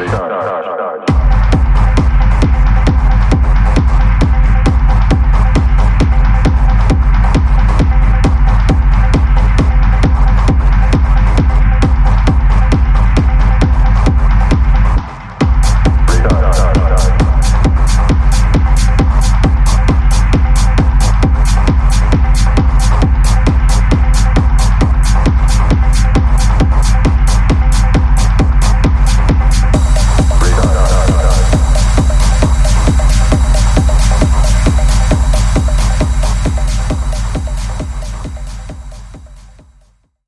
Retard.